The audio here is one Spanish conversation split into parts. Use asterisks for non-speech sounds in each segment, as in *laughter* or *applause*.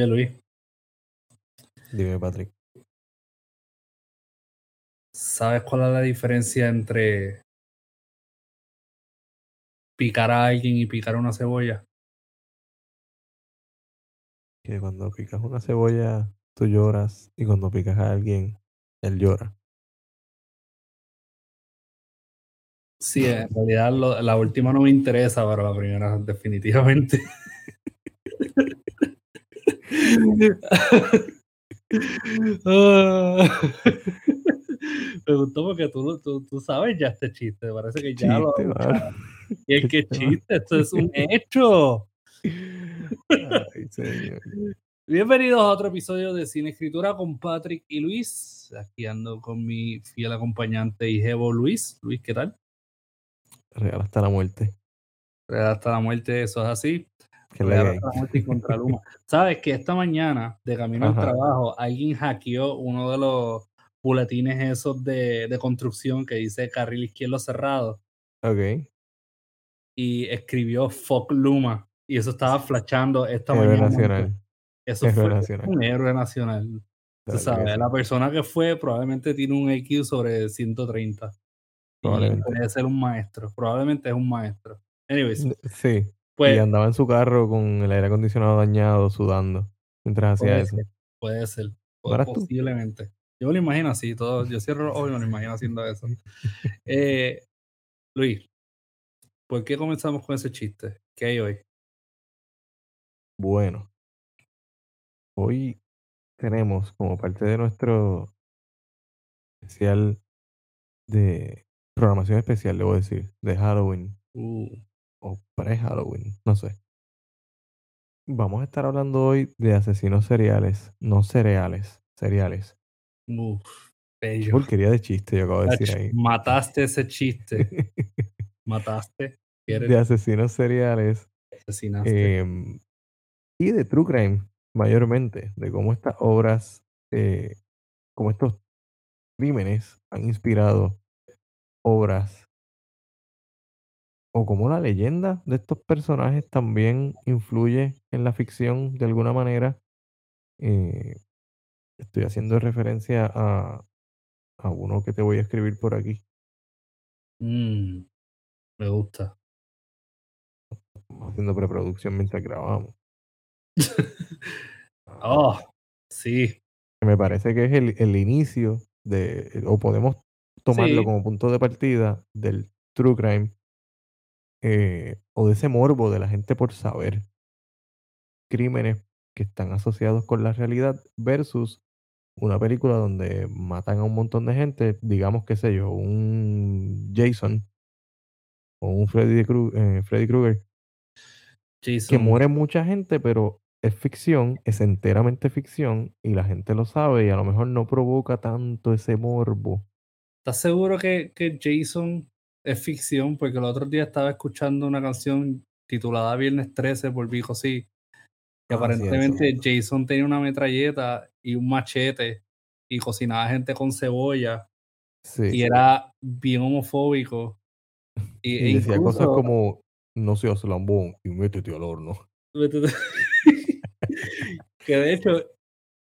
Oye, Luis, Dime, Patrick. ¿sabes cuál es la diferencia entre picar a alguien y picar una cebolla? Que cuando picas una cebolla, tú lloras. Y cuando picas a alguien, él llora. Sí, en realidad lo- la última no me interesa, pero la primera definitivamente. *laughs* *laughs* Me gustó porque tú, tú, tú sabes ya este chiste, parece que ya lo... Y es que chiste, esto es un hecho. Ay, señor. Bienvenidos a otro episodio de Cine Escritura con Patrick y Luis. Aquí ando con mi fiel acompañante y jevo Luis. Luis, ¿qué tal? Real hasta la muerte. Real hasta la muerte, eso es así. Y contra Luma. Sabes que esta mañana, de camino al trabajo, alguien hackeó uno de los boletines esos de, de construcción que dice carril izquierdo cerrado Ok. y escribió Fuck Luma. Y eso estaba flashando esta Héroe mañana. nacional. Eso Héroe fue nacional. un héroe nacional. Tú sabes, la persona que fue probablemente tiene un IQ sobre 130. Y Probablemente. debe ser un maestro. Probablemente es un maestro. Anyways, Sí. Pues y andaba en su carro con el aire acondicionado dañado, sudando, mientras hacía eso. ser, puede ser. Posiblemente. Yo me lo imagino así. Todo, yo cierro los ojos y me lo imagino haciendo eso. Eh, Luis, ¿por qué comenzamos con ese chiste? ¿Qué hay hoy? Bueno, hoy tenemos como parte de nuestro especial de programación especial, debo decir, de Halloween Uh, o pre-Halloween, no sé. Vamos a estar hablando hoy de asesinos seriales, no cereales, seriales. uf, bello. porquería de chiste yo acabo de decir ahí. Mataste ese chiste. *laughs* Mataste. ¿Quieres? de asesinos seriales Asesinaste. em, y de true crime, mayormente, de cómo estas obras, eh, cómo estos crímenes han inspirado obras o cómo la leyenda de estos personajes también influye en la ficción de alguna manera. Eh, estoy haciendo referencia a, a uno que te voy a escribir por aquí. Mm, me gusta. Estamos haciendo preproducción mientras grabamos. *laughs* Oh, sí. Me parece que es el, el inicio de, o podemos tomarlo Sí. como punto de partida del true crime eh, o de ese morbo de la gente por saber crímenes que están asociados con la realidad versus una película donde matan a un montón de gente, digamos, qué sé yo, un Jason o un Freddy, Kru- eh, Freddy Krueger, que muere mucha gente, pero es ficción, es enteramente ficción y la gente lo sabe y a lo mejor no provoca tanto ese morbo. ¿Estás seguro que, que Jason es ficción? Porque el otro día estaba escuchando una canción titulada Viernes 13 por Vico Sí. Que Ah, sí, aparentemente Jason tenía una metralleta y un machete y cocinaba gente con cebolla Sí. y era bien homofóbico. *laughs* Y, Y e decía cosas como, no seas lambón y métete al horno. *laughs* que de hecho,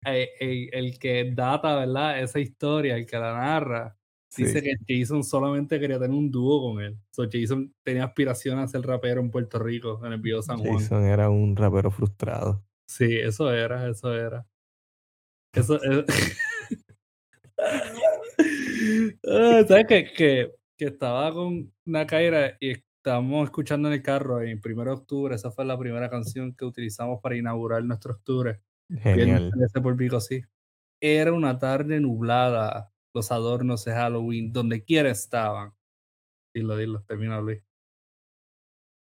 eh, el, el que data, ¿verdad? Esa historia, el que la narra, dice Sí. que Jason solamente quería tener un dúo con él. So, Jason tenía aspiración a ser rapero en Puerto Rico, en el video San Juan. Jason era un rapero frustrado. Sí, eso era, eso era. Eso es. *laughs* Ah, ¿Sabes qué? Que, que estaba con Nakaira y estábamos escuchando en el carro en el 1 de octubre. Esa fue la primera canción que utilizamos para inaugurar nuestro octubre. Genial. Viernes 13 por Vico, sí. Era una tarde nublada. Los adornos de Halloween, donde quiera estaban. Dilo, dilo, termina Luis.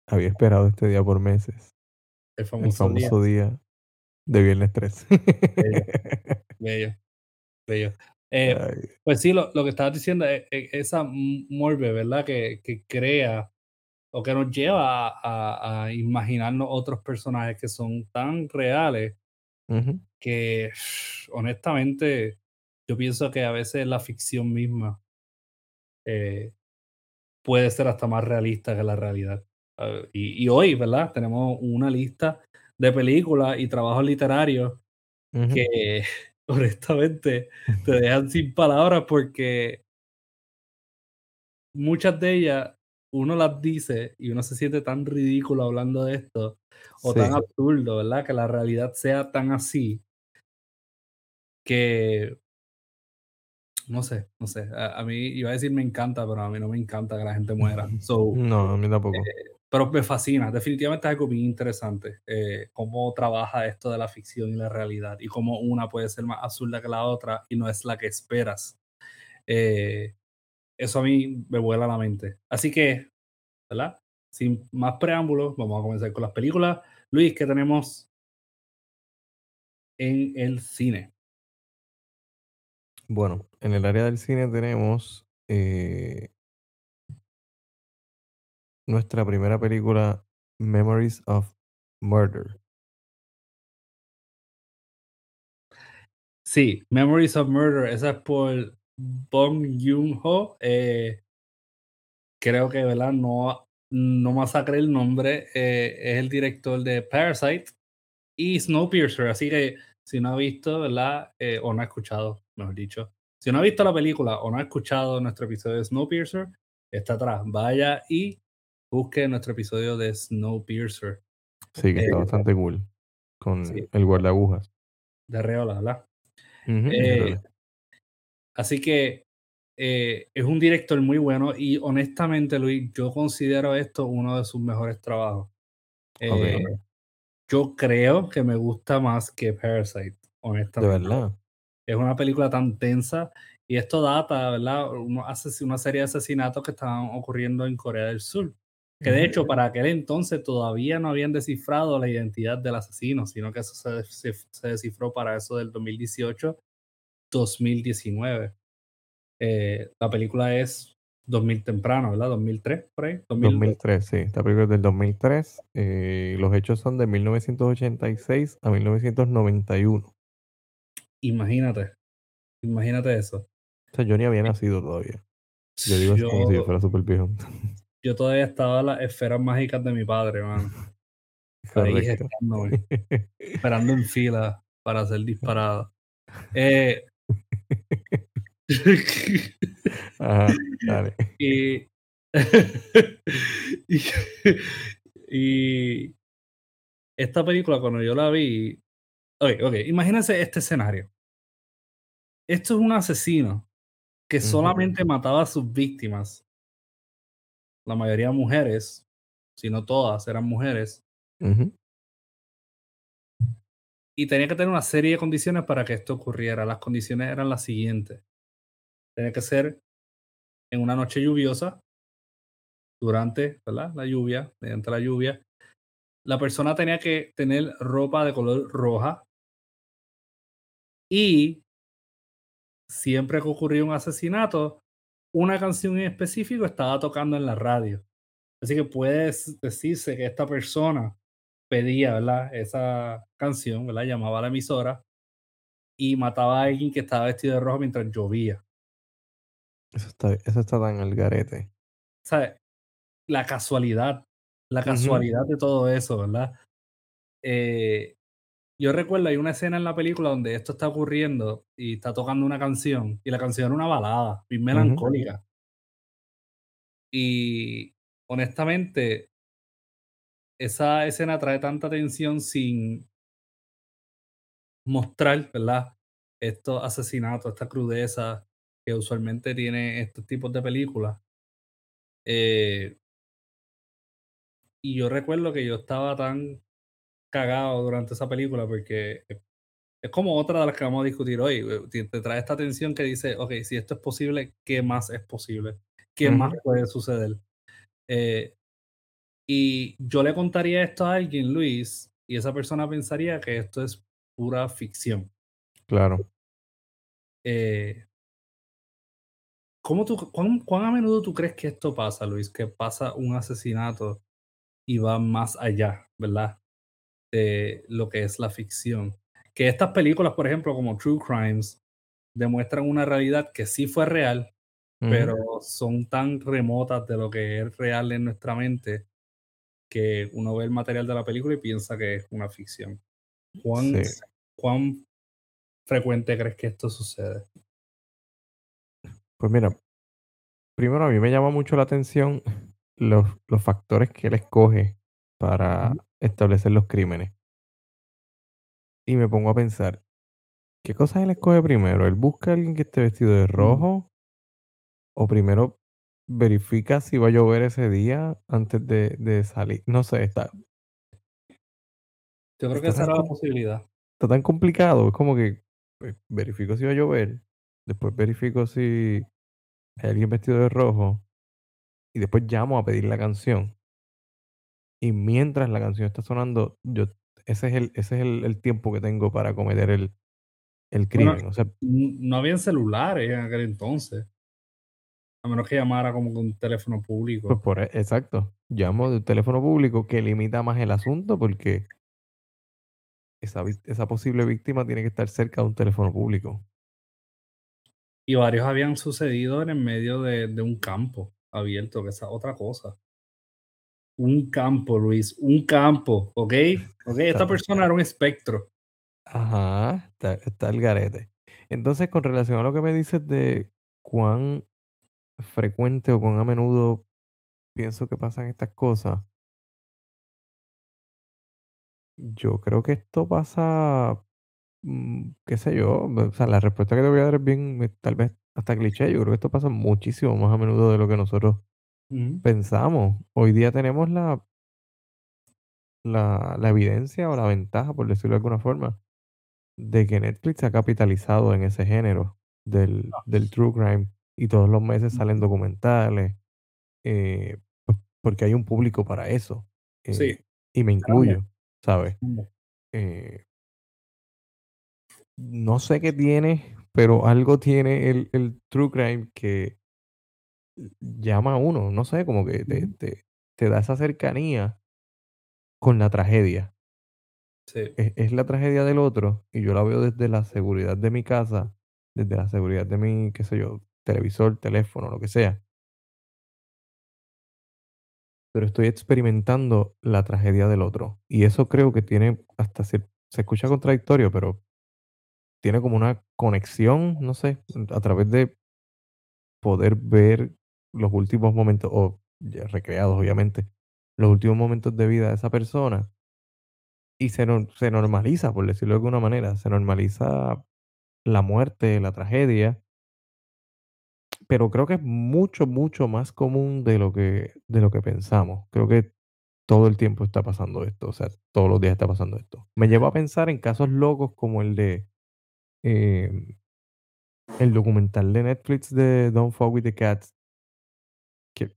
Había esperado este día por meses. El El famoso, día. famoso día, de viernes 3. *laughs* Bello, bello. Eh, Pues sí, lo, lo que estabas diciendo es, es esa morbe, ¿verdad? Que, que crea o que nos lleva a, a- a imaginarnos otros personajes que son tan reales que honestamente yo pienso que a veces la ficción misma eh, puede ser hasta más realista que la realidad. Y, y hoy, ¿verdad? Tenemos una lista de películas y trabajos literarios que *laughs* honestamente te dejan sin palabras porque muchas de ellas uno las dice y uno se siente tan ridículo hablando de esto o tan absurdo, ¿verdad? Que la realidad sea tan así que no sé, no sé. A, a mí iba a decir me encanta, pero a mí no me encanta que la gente muera. So, No, a mí tampoco. pero me fascina, definitivamente es algo bien interesante, eh, cómo trabaja esto de la ficción y la realidad y cómo una puede ser más absurda que la otra y no es la que esperas. Eh, eso a mí me vuela la mente. Así que, ¿verdad? Sin más preámbulos, vamos a comenzar con las películas. Luis, ¿qué tenemos en el cine? Bueno, en el área del cine tenemos eh, nuestra primera película, Memories of Murder. Sí, Memories of Murder, esa es por Bong Joon-ho. Eh, creo que, ¿verdad? No, no masacre el nombre. eh, es el director de Parasite y Snowpiercer. Así que si no ha visto, ¿verdad? Eh, o no ha escuchado, mejor dicho. Si no ha visto la película o no ha escuchado nuestro episodio de Snowpiercer, está atrás. Vaya y busque nuestro episodio de Snowpiercer. Sí, que está Eh, bastante cool. Con sí. el guardagujas. De Reola, ¿verdad? Eh. Así que es un director muy bueno y honestamente, Luis, yo considero esto uno de sus mejores trabajos. Yo creo que me gusta más que Parasite, De honestamente. verdad. Es una película tan tensa y esto data, ¿verdad? Una serie de asesinatos que estaban ocurriendo en Corea del Sur. Que de hecho, para aquel entonces todavía no habían descifrado la identidad del asesino, sino que eso se, se- se descifró para eso del 2018-2019. Eh, la película es 2000 temprano, ¿verdad? 2003, por ahí. 2002. 2003, sí. Esta película es del 2003. eh, los hechos son de 1986 a 1991. Imagínate, imagínate eso. O sea, yo ni había nacido todavía. Yo digo eso como si yo Yo, fuera súper viejo. *laughs* yo todavía estaba en las esferas mágicas de mi padre, mano. *laughs* Ahí gestándome, *laughs* esperando en fila para ser disparado. Eh, Ajá, dale. y, *laughs* y, y esta película, cuando yo la vi, ok, ok, imagínense este escenario. Esto es un asesino que solamente mataba a sus víctimas, la mayoría mujeres, si no todas eran mujeres, y tenía que tener una serie de condiciones para que esto ocurriera. Las condiciones eran las siguientes. Tenía que ser en una noche lluviosa, durante ¿verdad? la lluvia, mediante la lluvia. La persona tenía que tener ropa de color roja y siempre que ocurría un asesinato, una canción en específico estaba tocando en la radio. Así que puede decirse que esta persona pedía ¿verdad? esa canción, ¿verdad? llamaba a la emisora y mataba a alguien que estaba vestido de rojo mientras llovía. Eso está, eso está tan al garete. ¿Sabes? La casualidad, la casualidad de todo eso, ¿verdad? Eh, yo recuerdo, hay una escena en la película donde esto está ocurriendo y está tocando una canción, y la canción era una balada, bien melancólica. Y honestamente, esa escena trae tanta atención sin mostrar, ¿verdad? Estos asesinatos, esta crudeza que usualmente tiene estos tipos de películas. Eh, y yo recuerdo que yo estaba tan cagado durante esa película porque es- como otra de las que vamos a discutir hoy. eh, Te, trae esta tensión que dice, ok, si esto es posible, ¿qué más es posible? ¿Qué más Ujú. puede suceder? Eh, y yo le contaría esto a alguien, Luis, y esa persona pensaría que esto es pura ficción. Claro. Eh, ¿cómo tú, cuán, cuán a menudo tú crees que esto pasa, Luis? Que pasa un asesinato y va más allá, ¿verdad? De lo que es la ficción. Que estas películas, por ejemplo, como True Crimes, demuestran una realidad que sí fue real, pero son tan remotas de lo que es real en nuestra mente que uno ve el material de la película y piensa que es una ficción. ¿Cuán, Sí. cuán frecuente crees que esto sucede? Pues mira, primero a mí me llama mucho la atención los, los factores que él escoge para establecer los crímenes. Y me pongo a pensar, ¿qué cosas él escoge primero? ¿Él busca a alguien que esté vestido de rojo? ¿O primero verifica si va a llover ese día antes de, de salir? No sé, está, Yo creo que esa era la posibilidad. está tan complicado. Es como que pues, verifico si va a llover, después verifico si hay alguien vestido de rojo y después llamo a pedir la canción. Y mientras la canción está sonando, yo ese es el ese es el el tiempo que tengo para cometer el el Bueno, crimen. O sea, no habían celulares en aquel entonces, a menos que llamara como con un teléfono pues público. por e exacto. Llamo del teléfono público que limita más el asunto porque esa esa posible víctima tiene que estar cerca de un teléfono público. Y varios habían sucedido en el medio de, de un campo abierto, que esa es otra cosa. Un campo, Luis, un campo, ¿ok? Ok, *laughs* esta persona era un espectro. ajá, está está el garete. Entonces, con relación a lo que me dices de cuán frecuente o cuán a menudo pienso que pasan estas cosas, yo creo que esto pasa Mm, qué sé yo, o sea, la respuesta que te voy a dar es bien, eh, tal vez hasta cliché. Yo creo que esto pasa muchísimo más a menudo de lo que nosotros Ujú. pensamos. Hoy día tenemos la, la, la evidencia o la ventaja, por decirlo de alguna forma, de que Netflix ha capitalizado en ese género del, del true crime y todos los meses salen Ujú. documentales, eh, pues, porque hay un público para eso. Sí, eh, y me incluyo, ¿sabes? Eh, no sé qué tiene, pero algo tiene el, el true crime que llama a uno, no sé, como que te, te, te da esa cercanía con la tragedia. Sí. Es, es la tragedia del otro y yo la veo desde la seguridad de mi casa, desde la seguridad de mi, qué sé yo, televisor, teléfono, lo que sea. Pero estoy experimentando la tragedia del otro. Y eso creo que tiene hasta cier- se escucha contradictorio, pero tiene como una conexión, no sé, a través de poder ver los últimos momentos, o recreados obviamente, los últimos momentos de vida de esa persona y se, nor- se normaliza, por decirlo de alguna manera, se normaliza la muerte, la tragedia, pero creo que es mucho, mucho más común de lo que, de lo que pensamos. Creo que todo el tiempo está pasando esto, o sea, todos los días está pasando esto. Me lleva a pensar en casos locos como el de eh, el documental de Netflix de Don't Fuck with the Cats, que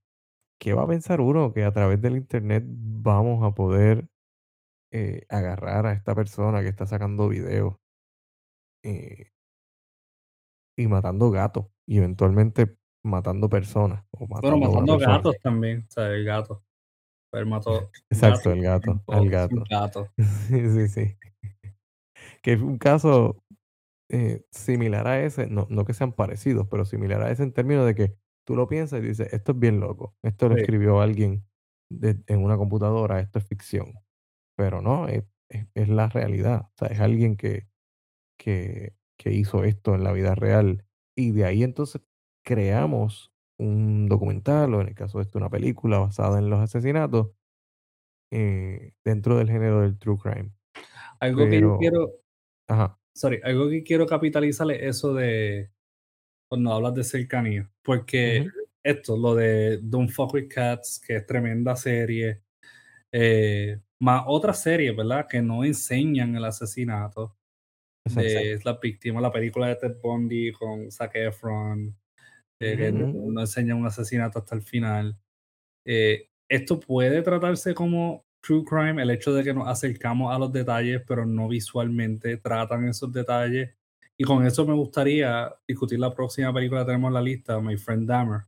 ¿Qué va a pensar uno? Que a través del internet vamos a poder eh, agarrar a esta persona que está sacando videos eh, y matando gatos y eventualmente matando personas o Bueno, matando una matando persona. gatos también, o sea, el gato. Él mató *laughs* Exacto, gatos el gato, gato. gato. *laughs* Sí, sí, sí. Que es un caso eh, similar a ese, no, no que sean parecidos, pero similar a ese en términos de que tú lo piensas y dices, esto es bien loco, esto lo Sí. escribió alguien de- en una computadora, esto es ficción. Pero no, es, es- es la realidad. O sea, es alguien que, que, que hizo esto en la vida real. Y de ahí entonces creamos un documental, o en el caso de esto, una película basada en los asesinatos, eh, dentro del género del true crime. Algo que yo quiero, ajá, sorry, algo que quiero capitalizar es eso de cuando hablas de cercanía. Porque esto, lo de Don't Fuck with Cats, que es tremenda serie, eh, más otras series, ¿verdad? Que no enseñan el asesinato de la víctima, la película de Ted Bundy con Zac Efron, eh, que no, no enseñan un asesinato hasta el final. Eh, esto puede tratarse como true crime, el hecho de que nos acercamos a los detalles, pero no visualmente tratan esos detalles. Y con eso me gustaría discutir la próxima película que tenemos en la lista, My Friend Dahmer.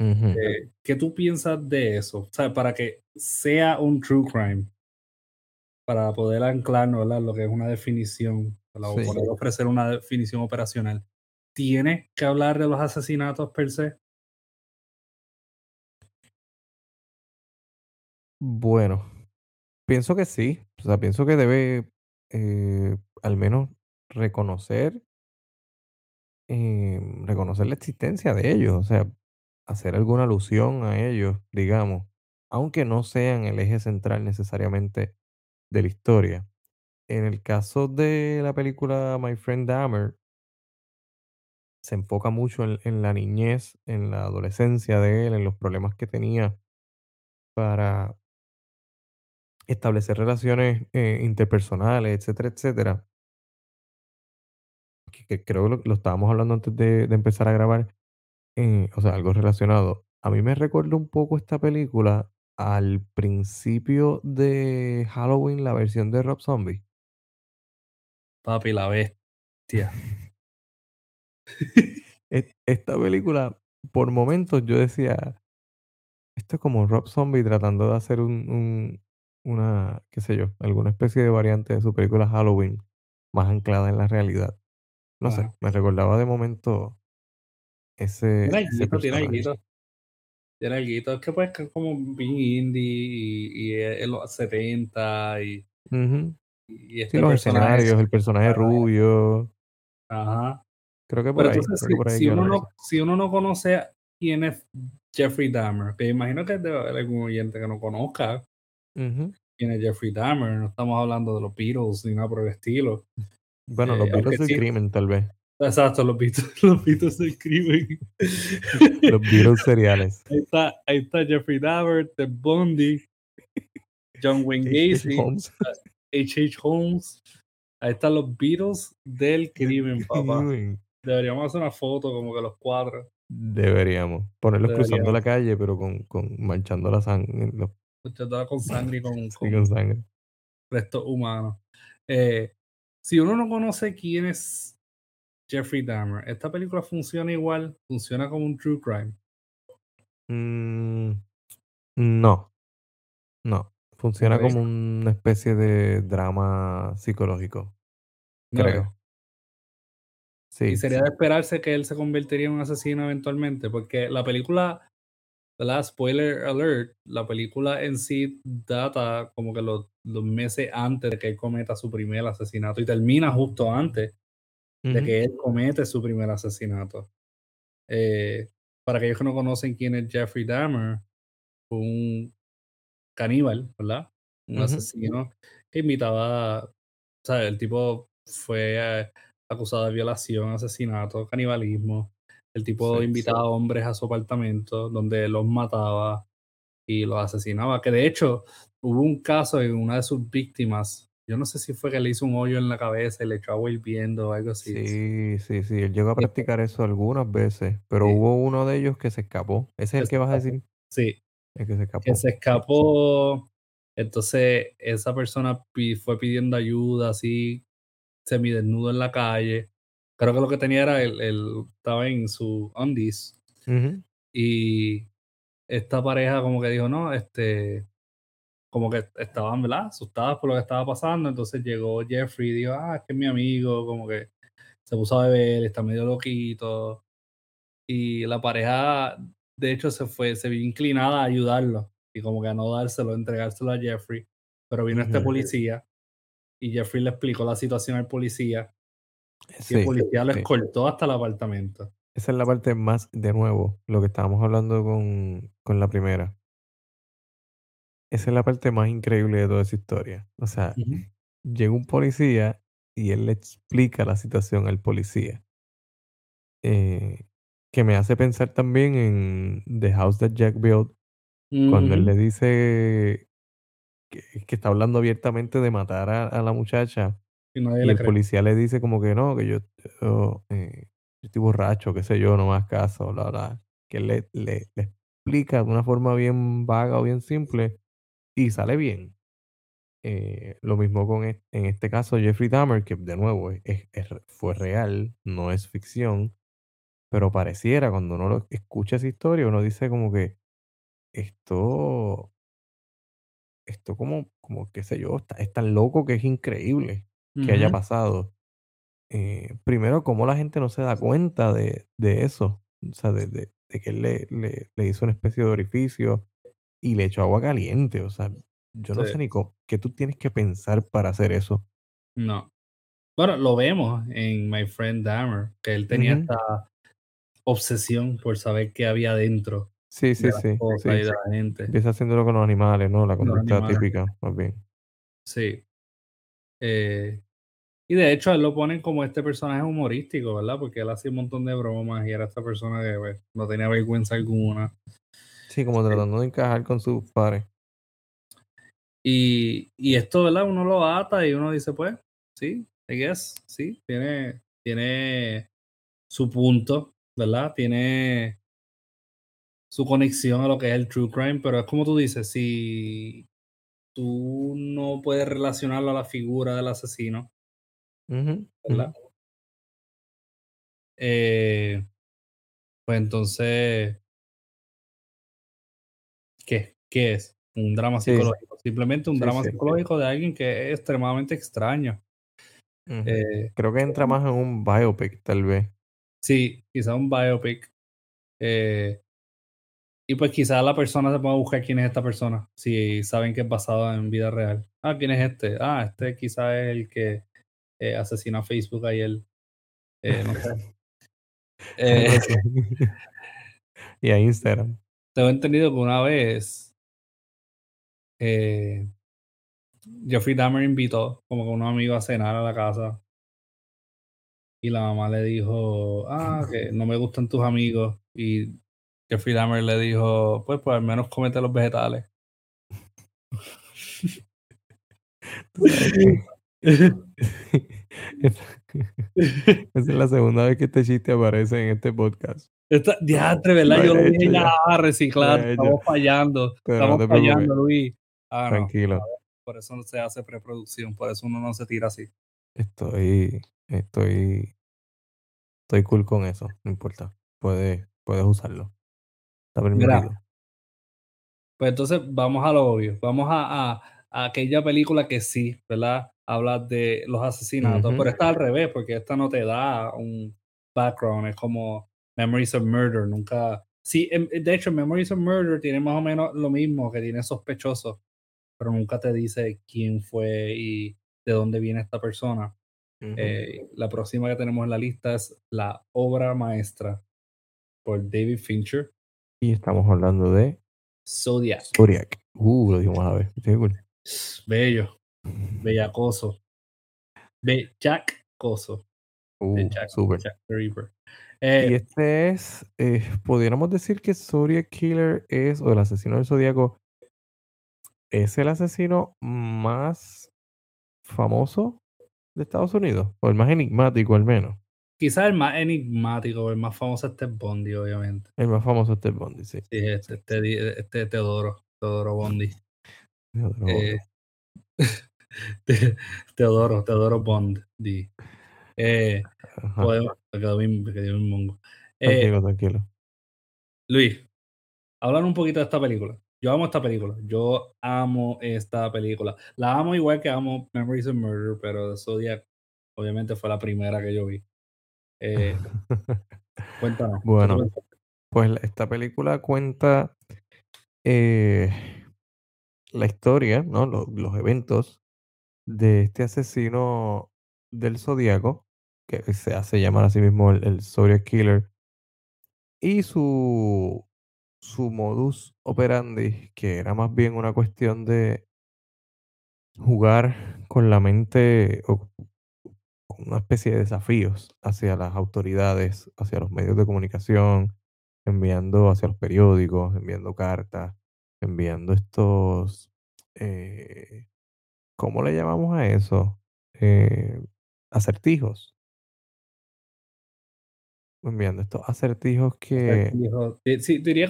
Eh, ¿Qué tú piensas de eso? O sea, para que sea un true crime, para poder anclarnos, ¿verdad? Lo que es una definición, ¿verdad? o Sí. poder ofrecer una definición operacional. ¿Tiene que hablar de los asesinatos per se? Bueno, pienso que sí. O sea, pienso que debe, eh, al menos reconocer em, reconocer la existencia de ellos, o sea, hacer alguna alusión a ellos, digamos, aunque no sean el eje central necesariamente de la historia. En el caso de la película My Friend Dahmer, se enfoca mucho en, en la niñez, en la adolescencia de él, en los problemas que tenía para establecer relaciones eh, interpersonales, etcétera, etcétera. Que, que creo que lo, lo estábamos hablando antes de, de empezar a grabar, eh, o sea, algo relacionado. A mí me recuerda un poco esta película al principio de Halloween, la versión de Rob Zombie. Papi, la bestia. *laughs* E- Esta película, por momentos yo decía, esto es como Rob Zombie tratando de hacer un, un- una, qué sé yo, alguna especie de variante de su película Halloween, más anclada en la realidad. No sé, me recordaba de momento ese, Tiene alguito, tiene alguito. Es que pues que es como bien indie y, y es en los 70 y, Ujú. y Sí, este los escenarios, el personaje rubio. Ajá. Creo que por Pero ahí, entonces, creo si, que por ahí si uno no, si uno no conoce quién es Jeffrey Dahmer, que imagino que debe haber algún oyente que no conozca Ujú. es Jeffrey Dahmer, no estamos hablando de los Beatles ni nada por el estilo. Bueno, Eh, los aunque Beatles del sí, crimen, tal vez. exacto, los Beatles, *laughs* los Beatles del crimen. *laughs* Los Beatles seriales. ahí, está, ahí está Jeffrey Dahmer, Ted Bundy, John Wayne H.H. Gacy, Holmes. H.H. Holmes. Ahí están los Beatles del *laughs* crimen, papá. Deberíamos hacer una foto como que los cuatro. Deberíamos. Ponerlos cruzando Deberíamos. la calle, pero con, con manchando la sangre. Los, Toda con *laughs* sangre y con, sí, con con sangre. restos humanos. Eh, si uno no conoce quién es Jeffrey Dahmer, esta película funciona igual, funciona como un true crime. Mm, no. No. Funciona como una especie de drama psicológico. No. Creo. Sí. Y sería sí. de esperarse que él se convertiría en un asesino eventualmente, porque la película, ¿verdad? Spoiler alert, la película en sí data como que los, los meses antes de que él cometa su primer asesinato y termina justo antes de que él comete su primer asesinato. Eh, para aquellos que no conocen quién es Jeffrey Dahmer, fue un caníbal, ¿verdad? Un asesino que imitaba, o sea, el tipo fue eh, acusado de violación, asesinato, canibalismo. El tipo Sí. invitaba a hombres a su apartamento donde los mataba y los asesinaba. Que de hecho hubo un caso en una de sus víctimas. Yo no sé si fue que le hizo un hoyo en la cabeza y le echó agua hirviendo o algo así. Sí, sí, sí. Él llegó a después- practicar eso algunas veces, pero Sí. hubo uno de ellos que se escapó. ¿Ese es el que vas a decir? Sí, El que se escapó. que se escapó. Entonces, esa persona fue pidiendo ayuda, así, semidesnudo en la calle. Creo que lo que tenía era el, el- estaba en su undies. Y esta pareja como que dijo, no, este, como que estaban, ¿verdad? Asustadas por lo que estaba pasando. Entonces llegó Jeffrey y dijo, ah, es que es mi amigo, como que se puso a beber, está medio loquito. Y la pareja, de hecho, se fue, se vio inclinada a ayudarlo y como que a no dárselo, entregárselo a Jeffrey. Pero vino este policía y Jeffrey le explicó la situación al policía y el policía lo sí. escoltó hasta el apartamento. Esa es la parte más, de nuevo, lo que estábamos hablando con, con la primera. Esa es la parte más increíble de toda esa historia. O sea, llega un policía y él le explica la situación al policía. Eh, que me hace pensar también en The House That Jack Built, cuando él le dice que, que está hablando abiertamente de matar a, a la muchacha Y nadie y le el cree. policía le dice como que no, que yo, yo, eh, yo estoy borracho, qué sé yo, no más caso, bla, bla. Que le, le, le explica de una forma bien vaga o bien simple y sale bien. Eh, lo mismo con es- en este caso Jeffrey Dahmer, que de nuevo es- fue real, no es ficción, pero pareciera cuando uno lo escucha esa historia, uno dice como que esto, esto como, como qué sé yo, está- es tan loco que es increíble que haya pasado. Eh, primero, cómo la gente no se da cuenta de, de eso, o sea, de, de- de que él le, le- le hizo una especie de orificio y le echó agua caliente. O sea, yo no Sí. sé ni cómo, qué tú tienes que pensar para hacer eso. No. Bueno, lo vemos en My Friend Dahmer, que él tenía esta obsesión por saber qué había dentro Sí, de sí, las sí, cosas sí. y de la gente. Empieza haciéndolo con los animales, ¿no? La conducta típica, más bien. Sí. Eh, y de hecho, él lo ponen como este personaje humorístico, ¿verdad? Porque él hacía un montón de bromas y era esta persona que pues, no tenía vergüenza alguna. Sí, como tratando de encajar con sus pares. Y, y esto, ¿verdad? Uno lo ata y uno dice, pues, sí, I guess, sí, tiene, tiene su punto, ¿verdad? Tiene su conexión a lo que es el true crime, pero es como tú dices, si tú no puedes relacionarlo a la figura del asesino, Ujú, ¿verdad? ujú. Eh, pues entonces, ¿qué? ¿Qué es? Un drama Sí. psicológico. Simplemente un Sí, drama psicológico de alguien que es extremadamente extraño. Eh, Creo que entra más en un biopic, tal vez. sí, quizá un biopic. Eh, y pues quizá la persona se ponga a buscar quién es esta persona, si saben que es basada en vida real. Ah, ¿quién es este? Ah, este quizá es el que eh, asesinó a Facebook ayer. Eh, no sé. *laughs* Eh, *laughs* y a Instagram. tengo entendido que una vez eh, Jeffrey Dahmer invitó como que unos amigos a cenar a la casa y la mamá le dijo, ah, que no me gustan tus amigos y Jeffrey Dahmer le dijo, pues, pues al menos cómete los vegetales. *laughs* *laughs* Esa es la segunda vez que este chiste aparece en este podcast. Esta, diantre, ¿verdad? Yo lo dije ya, ya. reciclar, Lo estamos fallando, Pero estamos fallando, Luis. Ah, no, Tranquilo. por eso no se hace preproducción, por eso uno no se tira así. Estoy, estoy, estoy cool con eso. No importa. Puedes, puedes usarlo. Está permitido. pues entonces vamos a lo obvio, vamos a, a- a aquella película que sí, ¿verdad? Habla de los asesinatos, Ujú. pero esta al revés, porque esta no te da un background, es como Memories of Murder, nunca... Sí, em- de hecho, Memories of Murder tiene más o menos lo mismo, que tiene sospechosos, pero nunca te dice quién fue y de dónde viene esta persona. Eh, la próxima que tenemos en la lista es La obra maestra por David Fincher, Y estamos hablando de Zodiac. Zodiac. Uh, lo dijimos a cool. Bello, bellacoso. De Uh, Jack, súper. Jack the Ripper. Y Eh, este es, eh, pudiéramos decir que Zodiac Killer es, o el asesino del Zodíaco, es el asesino más famoso de Estados Unidos, o el más enigmático al menos. quizás el más enigmático, el más famoso es Ted Bundy, obviamente. El más famoso es Ted Bundy, sí. Sí, este, este, este Teodoro, Teodoro Bondi. Eh, Bondi. *laughs* *laughs* Te- Teodoro, Teodoro Bond. di. Eh, podemos, me quedó bien, me quedó bien mongo. Eh, Tranquilo, tranquilo. Luis, hablar un poquito de esta película. Yo amo esta película. Yo amo esta película. La amo igual que amo Memories of Murder, pero Zodiac obviamente fue la primera que yo vi. Eh, *laughs* cuéntanos. ¿qué tú Bueno, pues esta película cuenta eh, la historia, ¿no? Lo- los eventos de este asesino del Zodíaco, que se hace llamar a sí mismo el, el Zodiac Killer, y su, su modus operandi, que era más bien una cuestión de jugar con la mente o con una especie de desafíos hacia las autoridades, hacia los medios de comunicación, enviando hacia los periódicos, enviando cartas, enviando estos, eh, ¿cómo le llamamos a eso? Eh, acertijos. Enviando estos acertijos que, Acertijos. Sí, diría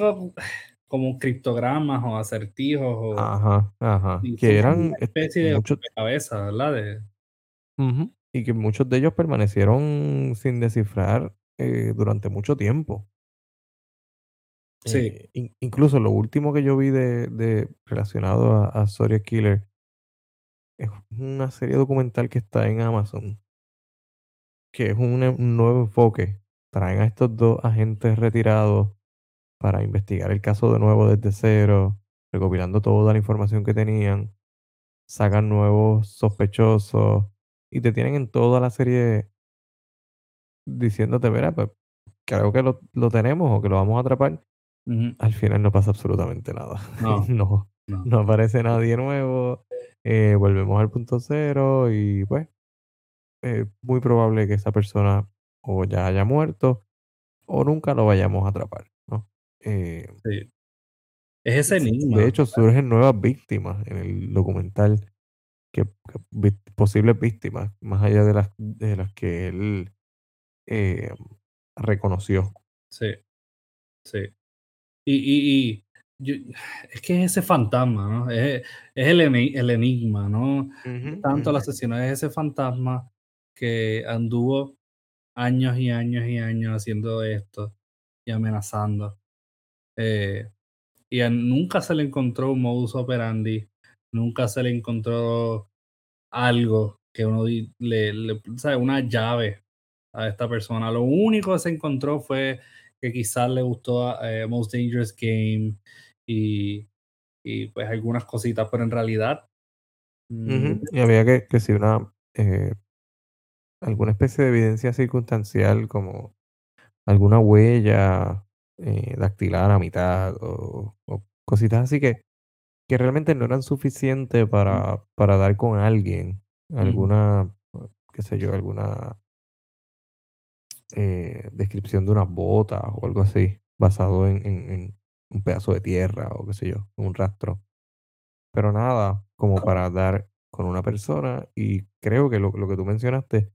como, criptogramas o acertijos o ajá, ajá, que eran una este, especie de muchos, cabeza, ¿verdad? De, y que muchos de ellos permanecieron sin descifrar eh, durante mucho tiempo. sí, Eh, in- incluso lo último que yo vi de, de relacionado a, a Zodiac Killer es una serie documental que está en Amazon, que es un, un nuevo enfoque. Traen a estos dos agentes retirados para investigar el caso de nuevo desde cero. recopilando toda la información que tenían, sacan nuevos sospechosos y te tienen en toda la serie diciéndote, mira, pues creo que lo, lo tenemos o que lo vamos a atrapar. Al final no pasa absolutamente nada. No, *laughs* no, no. no aparece nadie nuevo. Eh, volvemos al punto cero y pues es muy probable que esa persona o ya haya muerto o nunca lo vayamos a atrapar, ¿no? Eh, Sí. Es ese enigma. de hecho, surgen nuevas víctimas en el documental, que, posibles víctimas, más allá de las, de las que él eh, reconoció. Sí, sí. Y, y, y yo- es que es ese fantasma, ¿no? Es, es el, el enigma, ¿no? Tanto el ujú. asesino es ese fantasma que anduvo años y años y años haciendo esto y amenazando. Eh, y a- nunca se le encontró un modus operandi, nunca se le encontró algo que uno le, le ¿sabe? una llave a esta persona. Lo único que se encontró fue que quizás le gustó eh, Most Dangerous Game y, y pues algunas cositas, pero en realidad mm, Y había que, que si una eh, alguna especie de evidencia circunstancial como alguna huella eh, dactilar a mitad o, o cositas así que, que realmente no eran suficientes para, para dar con alguien, mm, alguna, qué sé yo, alguna eh, descripción de unas botas o algo así, basado en, en- en un pedazo de tierra o qué sé yo, un rastro. Pero nada, como para dar con una persona y creo que lo, lo que tú mencionaste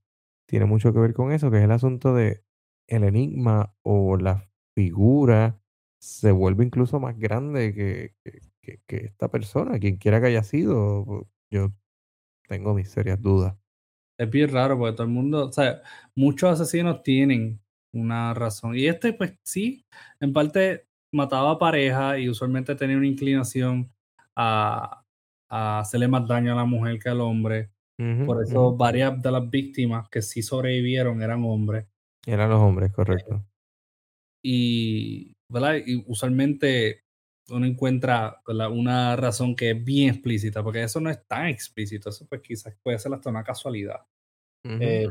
tiene mucho que ver con eso, que es el asunto de el enigma o la figura se vuelve incluso más grande que, que, esta persona, quien quiera que haya sido. Yo tengo mis serias dudas. es bien raro porque todo el mundo, o sea, muchos asesinos tienen una razón. Y este, pues sí, en parte mataba a pareja y usualmente tenía una inclinación a, a hacerle más daño a la mujer que al hombre. Por eso varias de las víctimas que sí sobrevivieron eran hombres. Eran los hombres, correcto. Y, ¿verdad? Y usualmente uno encuentra ¿verdad? una razón que es bien explícita, porque eso no es tan explícito, eso pues quizás puede ser hasta una casualidad. Eh,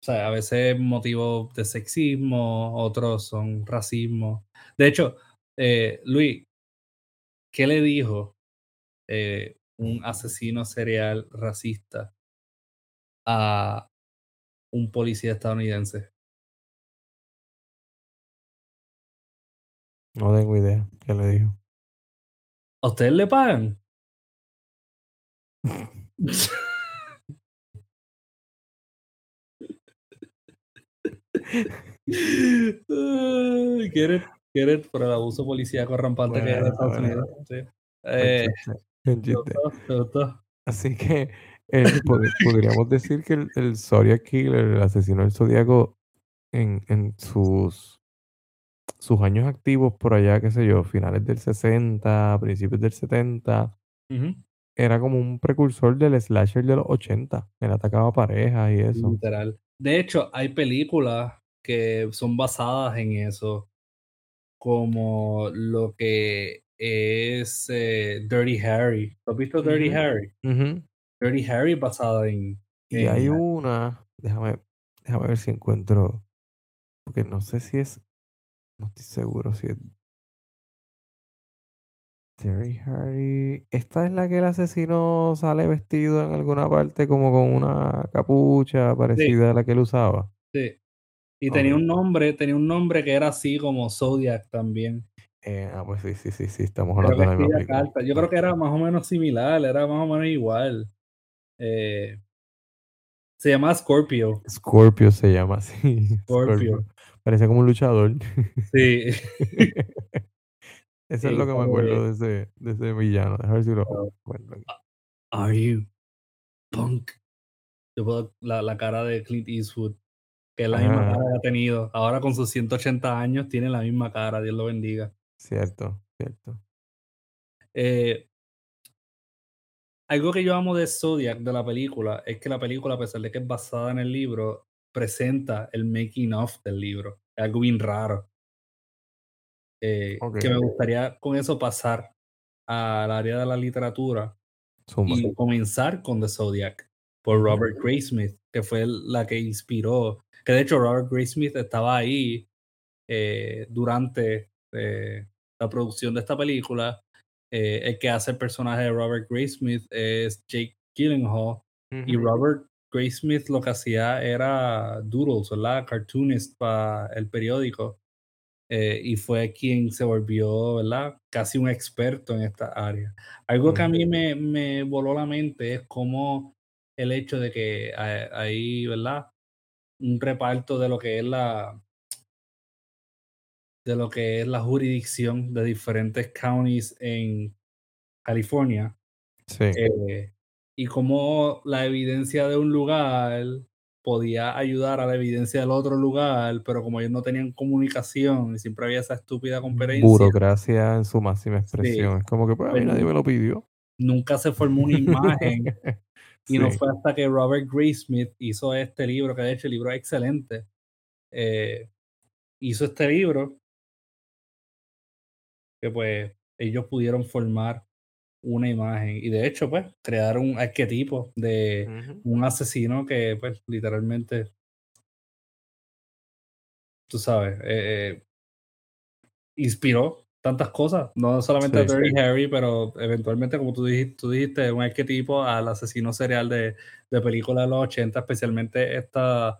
o sea, a veces motivos de sexismo, otros son racismo. De hecho, eh, Luis, ¿qué le dijo eh, un asesino serial racista a un policía estadounidense? No tengo idea qué le dijo. ¿A ustedes le pagan? *laughs* Get it, get it por el abuso policíaco rampante que hay en Estados bueno, Unidos. Sí. Eh, chiste, buen me chiste. gustó, me gustó. Así que pod- podríamos decir que el, el Zodiac Killer, el asesino del Zodíaco, en, en sus, sus años activos por allá, qué sé yo, finales del 60, principios del 70, Ujú, era como un precursor del slasher de los 80. Él atacaba parejas y eso. Literal. De hecho, hay películas que son basadas en eso, como lo que es eh, Dirty Harry. ¿Tú has visto Dirty Ujú, Harry? Dirty Harry basada en, Y en hay una, déjame, déjame ver si encuentro, porque no sé si es, no estoy seguro si es Terry Harry. Esta es la que el asesino sale vestido en alguna parte como con una capucha Sí, parecida a la que él usaba. sí. Y tenía un nombre, tenía un nombre que era así como Zodiac también. Eh, ah, pues sí, sí, sí, sí, estamos hablando de la misma película. Yo creo que era más o menos similar, era más o menos igual. Eh, se llama Scorpio. Scorpio se llama *laughs* así. Scorpio. Scorpio. Parece como un luchador. Sí. *laughs* *laughs* Eso es lo que me acuerdo de ese, de ese villano. Déjame ver si lo aquí. Are you punk? Yo puedo- la, la cara de Clint Eastwood, que es la misma Ah, cara que ha tenido. Ahora con sus 180 años tiene la misma cara, Dios lo bendiga. cierto, cierto. Eh, algo que yo amo de Zodiac, de la película, es que la película, a pesar de que es basada en el libro, presenta el making of del libro. Es algo bien raro. Eh, Ok. que me gustaría con eso pasar al área de la literatura Zumba. y comenzar con The Zodiac por. Robert Graysmith, que fue la que inspiró, que de hecho Robert Graysmith estaba ahí eh, durante eh, la producción de esta película. Eh, el que hace el personaje de Robert Graysmith es Jake Gyllenhaal y Ujú. Robert Graysmith lo que hacía era doodles, ¿verdad? Cartoonist para el periódico. Eh, y fue quien se volvió, ¿verdad? Casi un experto en esta área. Algo que a mí me, me voló la mente es como el hecho de que hay, hay, ¿verdad? Un reparto de lo que es la de lo que es la jurisdicción de diferentes counties en California Sí. eh, y cómo la evidencia de un lugar podía ayudar a la evidencia del otro lugar, pero como ellos no tenían comunicación y siempre había esa estúpida competencia, Burocracia en su máxima sí, expresión. Es como que, pues, a mí pues, nadie me lo pidió. nunca se formó una imagen *laughs* y no fue hasta que Robert Graysmith hizo este libro, que de hecho el libro es excelente, eh, hizo este libro que pues ellos pudieron formar una imagen. Y de hecho pues crear un arquetipo de un asesino que pues literalmente tú sabes eh, eh, inspiró tantas cosas. No solamente a Sí. Dirty Harry pero eventualmente como tú dijiste, tú dijiste un arquetipo al asesino serial de, de películas de los 80 especialmente estas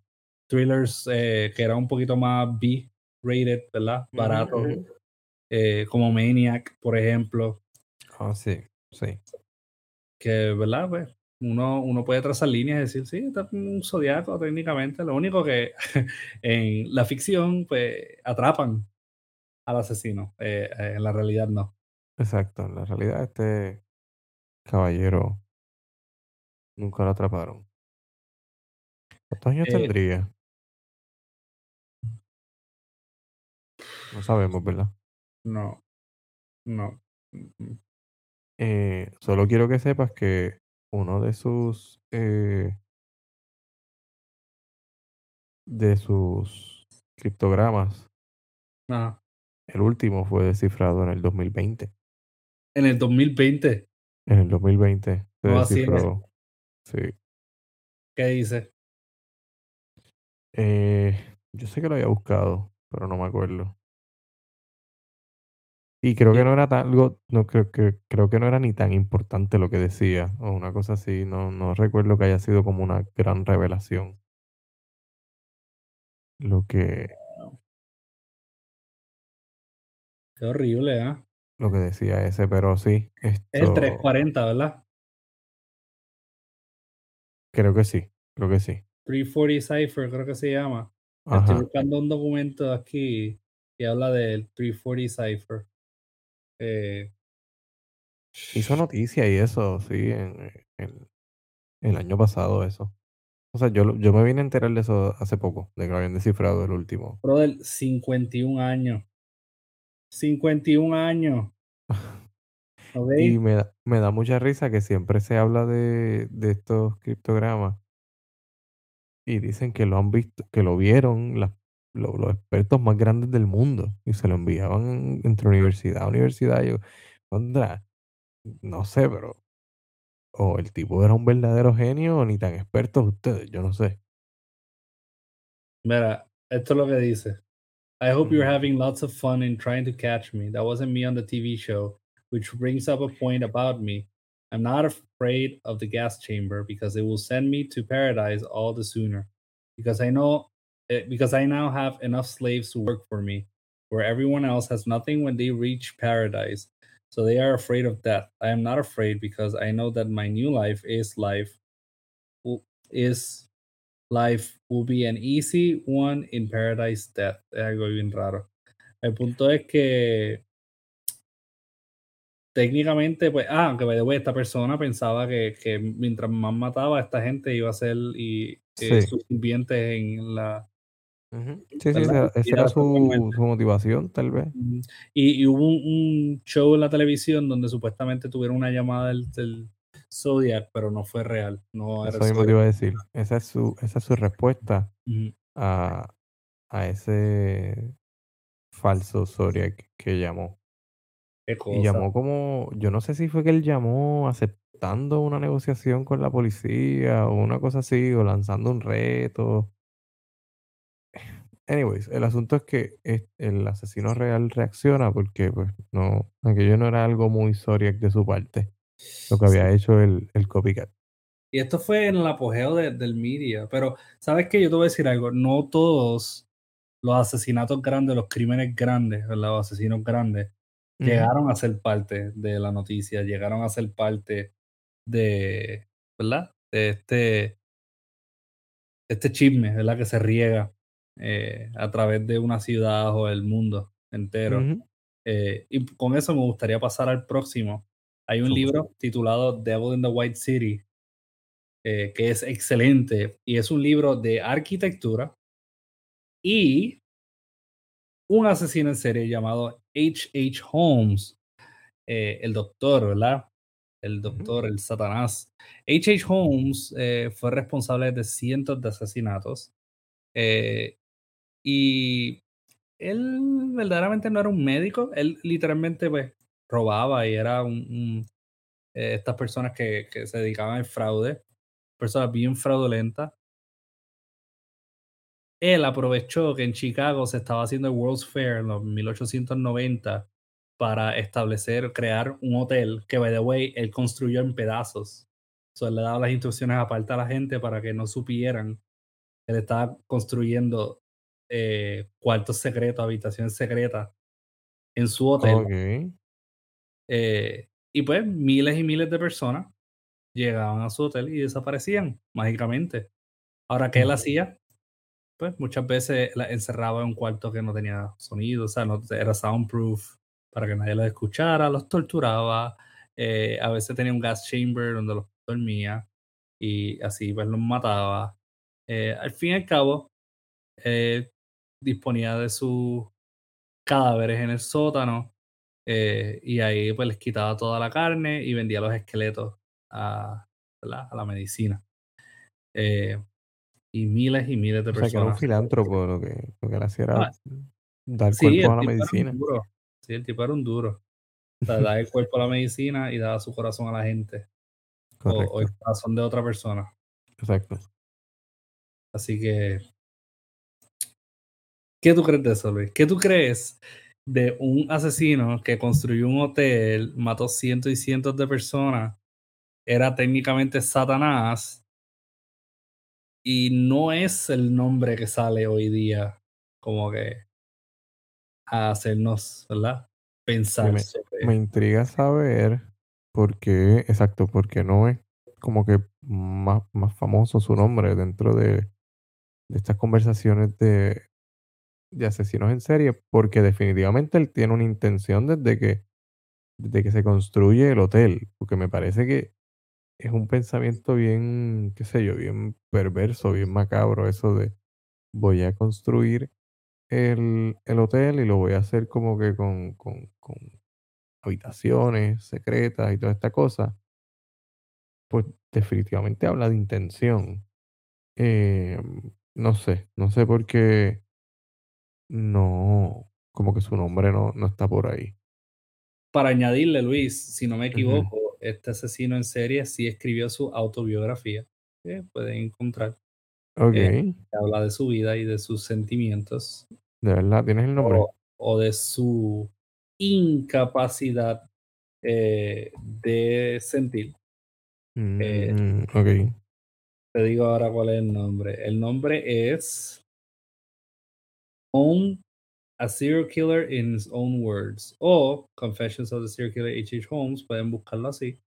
thrillers eh, que eran un poquito más B rated verdad barato eh, como Maniac por ejemplo Ah, sí, sí. que, ¿verdad? Pues uno, uno puede trazar líneas y decir, sí, está un zodiaco técnicamente. Lo único que *laughs* en la ficción, pues atrapan al asesino. eh, en la realidad no. Exacto. En la realidad, este caballero nunca lo atraparon. ¿Cuántos años Eh, tendría? No sabemos, ¿verdad? no, no. Eh, solo quiero que sepas que uno de sus eh, de sus criptogramas, Ajá. el último fue descifrado en el 2020. En el 2020, En el 2020 se No, es. descifró. Sí. ¿qué dice? Eh, yo sé que lo había buscado, pero no me acuerdo. Y creo que no era tan, algo- no creo que creo que no era ni tan importante lo que decía o una cosa así. No, no recuerdo que haya sido como una gran revelación. Lo que, Qué horrible, ¿ah? lo que decía ese, pero sí, Es el esto 340, ¿verdad? creo que sí, creo que sí. 340 Cipher, creo que se llama. Estoy buscando un documento aquí que habla del 340 Cipher. Eh, Hizo noticia y eso, sí, en, en- el año pasado eso. O sea, yo, yo me vine a enterar de eso hace poco, de que lo habían descifrado el último. Brother, 51 años. 51 años. *laughs* ¿Ok? Y me da, me da mucha risa que siempre se habla de, de estos criptogramas y dicen que lo han visto, que lo vieron las- lo- los expertos más grandes del mundo y se lo enviaban entre universidad a universidad. Y yo, "Contra, no sé, pero o el tipo era un verdadero genio o ni tan expertos ustedes, yo no sé. Mira, esto es lo que dice. I hope you're Ujú. having lots of fun in trying to catch me. That wasn't me on the TV show, which brings up a point about me. I'm not afraid of the gas chamber because it will send me to paradise all the sooner. Because I know, eh, because I now have enough slaves to work for me, where everyone else has nothing when they reach paradise. So they are afraid of death. I am not afraid because I know that my new life is life, is life will be an easy one in paradise death. Es algo bien raro. El punto es que técnicamente, pues, ah, aunque by the way, esta persona pensaba que, que mientras más mataba a esta gente iba a ser y, eh, sus sirvientes en la... Sí, sí, esa, esa Y era su, su motivación, tal vez. Y, y hubo un, un show en la televisión donde supuestamente tuvieron una llamada del, del Zodiac, pero no fue real. No era Eso mismo te iba a decir. Esa es su, esa es su respuesta a, a ese falso Zodiac que llamó. Qué Y llamó como, yo no sé si fue que él llamó aceptando una negociación con la policía o una cosa así, o lanzando un reto. Anyways, el asunto es que el asesino real reacciona porque, pues, no, aquello no era algo muy Zodiac de su parte, lo que Sí. había hecho el, el copycat. Y esto fue en el apogeo de- del media. Pero, ¿sabes qué? Yo te voy a decir algo. No todos los asesinatos grandes, los crímenes grandes, ¿verdad? los asesinos grandes, llegaron a ser parte de la noticia, llegaron a ser parte de, ¿verdad? De este, este chisme, ¿verdad? Que se riega eh, a través de una ciudad o el mundo entero. Eh, y con eso me gustaría pasar al próximo. Hay un libro titulado Devil in the White City, eh, que es excelente y es un libro de arquitectura y un asesino en serie llamado H. H. Holmes, el doctor, ¿verdad? El doctor, el Satanás. H. H. Holmes eh, fue responsable de cientos de asesinatos eh, y él verdaderamente no era un médico, él literalmente pues robaba y era un, un, eh, estas personas que, que se dedicaban al fraude, personas bien fraudulentas él aprovechó que en Chicago se estaba haciendo el World's Fair en los 1890 para establecer, crear un hotel que, by the way, él construyó en pedazos. So, él le daba las instrucciones aparte a la gente para que no supieran él estaba construyendo eh, cuartos secretos, habitaciones secretas en su hotel. Eh, y pues miles y miles de personas llegaban a su hotel y desaparecían mágicamente. Ahora, ¿qué él hacía? pues muchas veces la encerraba en un cuarto que no tenía sonido, o sea, no era soundproof para que nadie los escuchara, los torturaba, eh, a veces tenía un gas chamber donde los dormía y así pues los mataba. Eh, al fin y al cabo, eh, disponía de sus cadáveres en el sótano eh, y ahí pues les quitaba toda la carne y vendía los esqueletos a, ¿verdad? a la medicina. Eh, y miles y miles de O sea, que era un personas filántropo, lo que, lo que él hacía era Ah, dar Sí, cuerpo a la medicina. Sí, el tipo era un duro. O sea, daba el cuerpo a la medicina y daba su corazón a la gente. O, o el corazón de otra persona. exacto. Así que, ¿qué tú crees de eso, Luis? ¿Qué tú crees de un asesino que construyó un hotel, mató cientos y cientos de personas, era técnicamente Satanás y no es el nombre que sale hoy día como que a hacernos, ¿verdad? Pensar me, sobre me intriga saber por qué, exacto, por qué no es como que más, más famoso su nombre dentro de, de estas conversaciones de, de asesinos en serie, porque definitivamente él tiene una intención desde que, desde que se construye el hotel, porque me parece que es un pensamiento bien, qué sé yo, bien perverso, bien macabro, eso de voy a construir el, el hotel y lo voy a hacer como que con, con, con habitaciones secretas y toda esta cosa, pues definitivamente habla de intención. Eh, no sé, no sé por qué no, como que su nombre no, no está por ahí. Para añadirle, Luis, si no me equivoco, este asesino en serie sí escribió su autobiografía, que pueden encontrar, Ok, eh, de que habla de su vida y de sus sentimientos, verdad, ¿tienes el nombre? o, o de su incapacidad eh, de sentir. Eh, Mm, ok, te digo ahora cuál es el nombre. El nombre es Own a Serial Killer in His Own Words o Confessions of the Serial Killer H.H. Holmes, pueden buscarlo así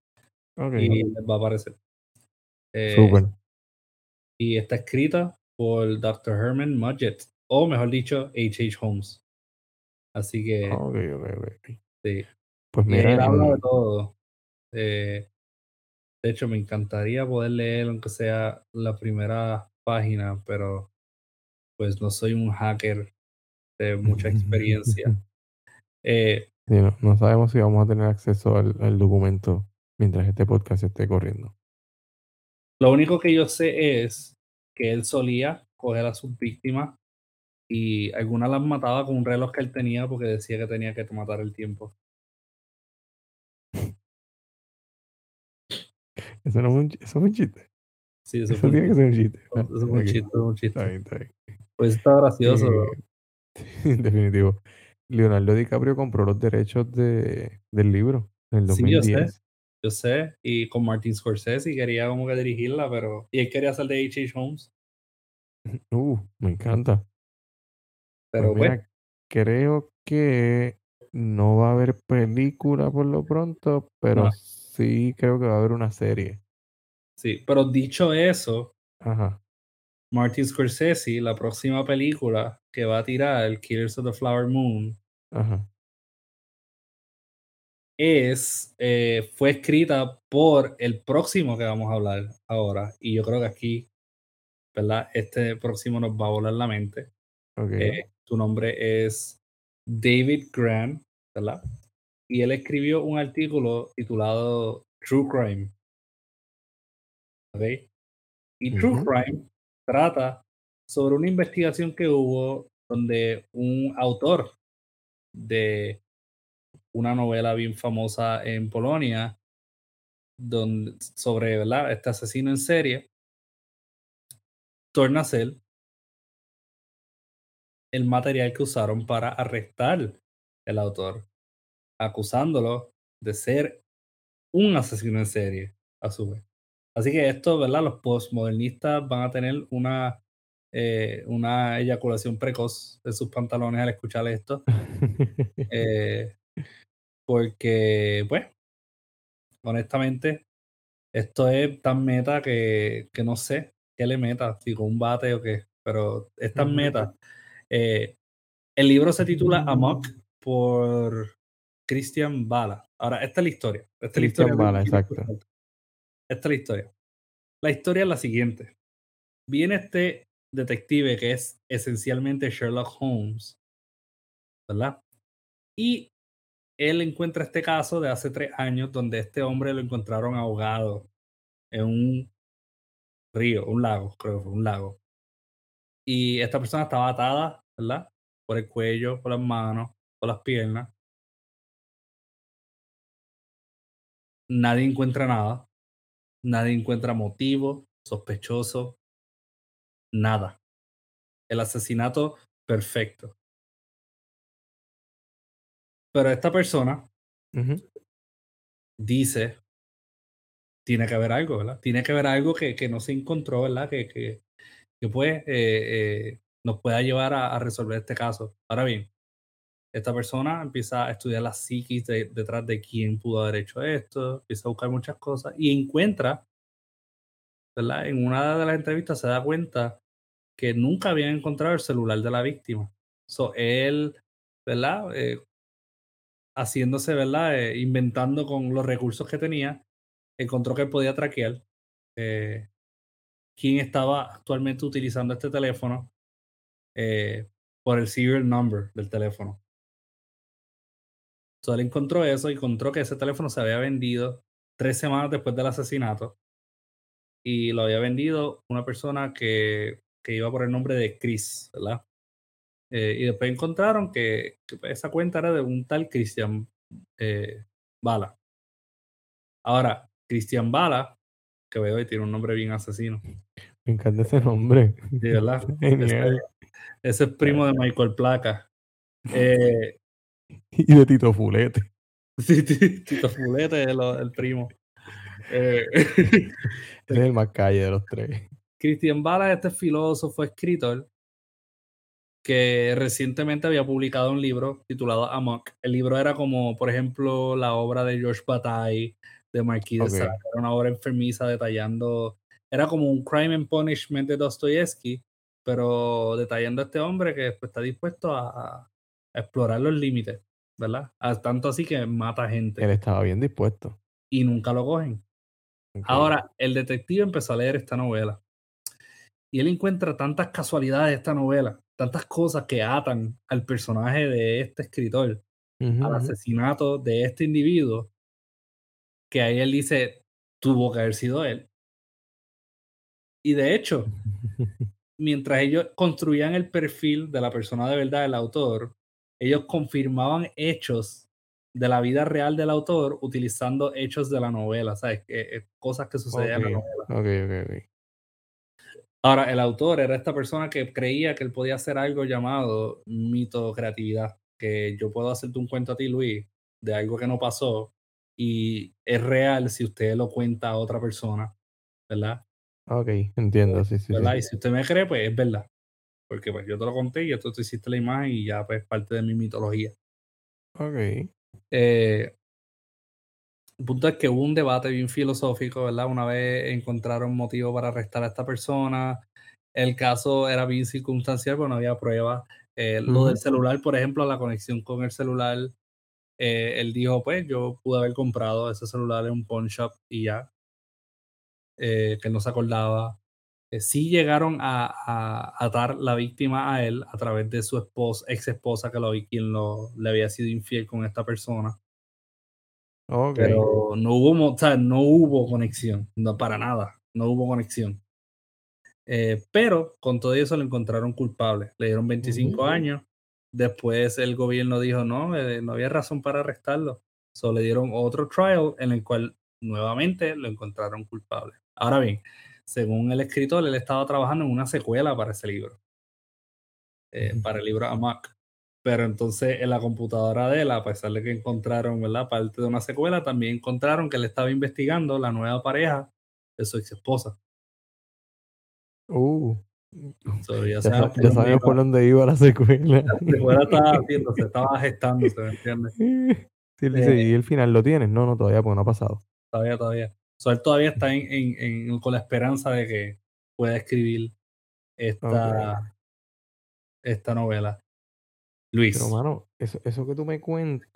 y les va a aparecer. Eh, y está escrita por Dr. Herman Mudgett, o mejor dicho, H.H. H. Holmes. Así que, Ok, ok, ok. sí. Pues mira, él habla de todo. Eh, de hecho, me encantaría poder leer, aunque sea la primera página, pero pues no soy un hacker de mucha experiencia. *laughs* Eh, no, no, sabemos si vamos a tener acceso al, documento mientras este podcast esté corriendo. Lo único que yo sé es que él solía coger a sus víctimas y algunas las mataba con un reloj que él tenía porque decía que tenía que matar el tiempo. Eso no es un, eso es un chiste. Sí, eso, tiene que ser un chiste. Eso es un chiste, un chiste. Está. Pues está gracioso. Eh, en *laughs* definitivo. Leonardo DiCaprio compró los derechos de, del libro en el Sí, yo sé. 2010. Yo sé. Y con Martin Scorsese y quería como que dirigirla, pero. Y él quería hacer de H.H. Holmes. *laughs* Uh, me encanta. Pero Pues pues, creo que no va a haber película por lo pronto, pero No. sí creo que va a haber una serie. sí. Pero dicho eso, Ajá. Martin Scorsese, la próxima película que va a tirar, Killers of the Flower Moon, Ajá. es, eh, fue escrita por el próximo que vamos a hablar ahora. Y yo creo que aquí, ¿verdad? Este próximo nos va a volar la mente. Eh, su nombre es David Graham, ¿verdad? Y él escribió un artículo titulado True Crime. ¿Ok? Y True. Crime trata sobre una investigación que hubo donde un autor de una novela bien famosa en Polonia donde, sobre este asesino en serie torna a ser el material que usaron para arrestar el autor, acusándolo de ser un asesino en serie a su vez. Así que esto, ¿verdad? Los postmodernistas van a tener una, eh, una eyaculación precoz de sus pantalones al escuchar esto. *laughs* Eh, porque, pues, honestamente, esto es tan meta que, que no sé qué le meta, si con un bate o qué, pero es tan meta. *laughs* Eh, el libro se titula Amok por Christian Bala. Ahora, esta es la historia. Esta es la historia. Christian Bala, exacto. Esta es la historia. La historia es la siguiente. Viene este detective que es esencialmente Sherlock Holmes, ¿verdad? Y él encuentra este caso de hace tres años donde este hombre lo encontraron ahogado en un río, un lago, creo fue un lago. Y esta persona estaba atada, ¿verdad? Por el cuello, por las manos, por las piernas. Nadie encuentra nada. Nadie encuentra motivo, sospechoso, nada. El asesinato perfecto. Pero esta persona dice, tiene que haber algo, ¿verdad? Tiene que haber algo que, que no se encontró, ¿verdad? Que, que, que pues eh, eh, nos pueda llevar a, a resolver este caso. Ahora bien, esta persona empieza a estudiar la psiquis de- detrás de quién pudo haber hecho esto, empieza a buscar muchas cosas y encuentra, ¿verdad? En una de las entrevistas se da cuenta que nunca habían encontrado el celular de la víctima. So, él, ¿verdad? Eh, haciéndose, ¿verdad? Eh, inventando con los recursos que tenía, encontró que podía traquear eh, quién estaba actualmente utilizando este teléfono por el serial number del teléfono. So, él encontró eso y encontró que ese teléfono se había vendido tres semanas después del asesinato y lo había vendido una persona que, que iba por el nombre de Chris, ¿verdad? Eh, y después encontraron que, que esa cuenta era de un tal Christian eh, Bala. Ahora, Christian Bala, que veo y tiene un nombre bien asesino. Me encanta ese nombre. Sí, ¿verdad? *laughs* Genial. Ese es primo de Michael Placa. Eh, Y de Tito Fulete. sí, Tito Fulete es el primo. Eh, *laughs* Ese es el más calle de los tres. Christian Bala, este filósofo, escritor, que recientemente había publicado un libro titulado Amok. El libro era como, por ejemplo, la obra de George Bataille, de Marquis Ok. de Sade. Era una obra enfermiza detallando, era como un crime and punishment de Dostoyevsky, pero detallando a este hombre que pues, está dispuesto a, a explorar los límites, ¿verdad? A- tanto así que mata gente Él estaba bien dispuesto. y nunca lo cogen. Ahora, el detective empezó a leer esta novela y él encuentra tantas casualidades de esta novela, tantas cosas que atan al personaje de este escritor, al asesinato de este individuo, que ahí él dice, tuvo que haber sido él. Y de hecho, *laughs* mientras ellos construían el perfil de la persona de verdad, el autor, ellos confirmaban hechos de la vida real del autor utilizando hechos de la novela, ¿sabes? Eh, cosas que sucedían en la novela. Ok, ok, ok. Ahora, el autor era esta persona que creía que él podía hacer algo llamado mito creatividad, que yo puedo hacerte un cuento a ti, Luis, de algo que no pasó y es real si usted lo cuenta a otra persona, ¿verdad? Ok, entiendo, sí, sí, ¿verdad? Y si usted me cree, pues es verdad. Porque pues yo te lo conté y tú te hiciste la imagen y ya pues parte de mi mitología. Ok. Eh, el punto es que hubo un debate bien filosófico, ¿verdad? Una vez encontraron motivo para arrestar a esta persona. El caso era bien circunstancial, pero no había pruebas. Eh, lo del celular, por ejemplo, la conexión con el celular, eh, él dijo, pues yo pude haber comprado ese celular en un pawn shop y ya, eh, que no se acordaba. Sí llegaron a, atar la víctima a él a través de su esposa, ex esposa, que lo quien lo, le había sido infiel con esta persona. Pero no hubo, o sea, no hubo conexión, no para nada, no hubo conexión. Eh, pero con todo eso lo encontraron culpable, le dieron 25 años. Después el gobierno dijo no, eh, no había razón para arrestarlo. Solo le dieron otro trial en el cual nuevamente lo encontraron culpable. Ahora bien, según el escritor, él estaba trabajando en una secuela para ese libro, eh, para el libro Amok. Pero entonces en la computadora de él, a pesar de que encontraron, ¿verdad? Parte de una secuela, también encontraron que él estaba investigando la nueva pareja de su ex esposa. Uh. ya, sabemos por dónde iba la secuela. La secuela estaba haciendo, se estaba gestando, ¿se me entiende? *laughs* Sí, eh, ¿y el final lo tienes? No, no, todavía, porque no ha pasado. Todavía, todavía. O él todavía está en, en, con la esperanza de que pueda escribir esta, esta novela. Luis. Pero, mano, eso, eso que tú me cuentas,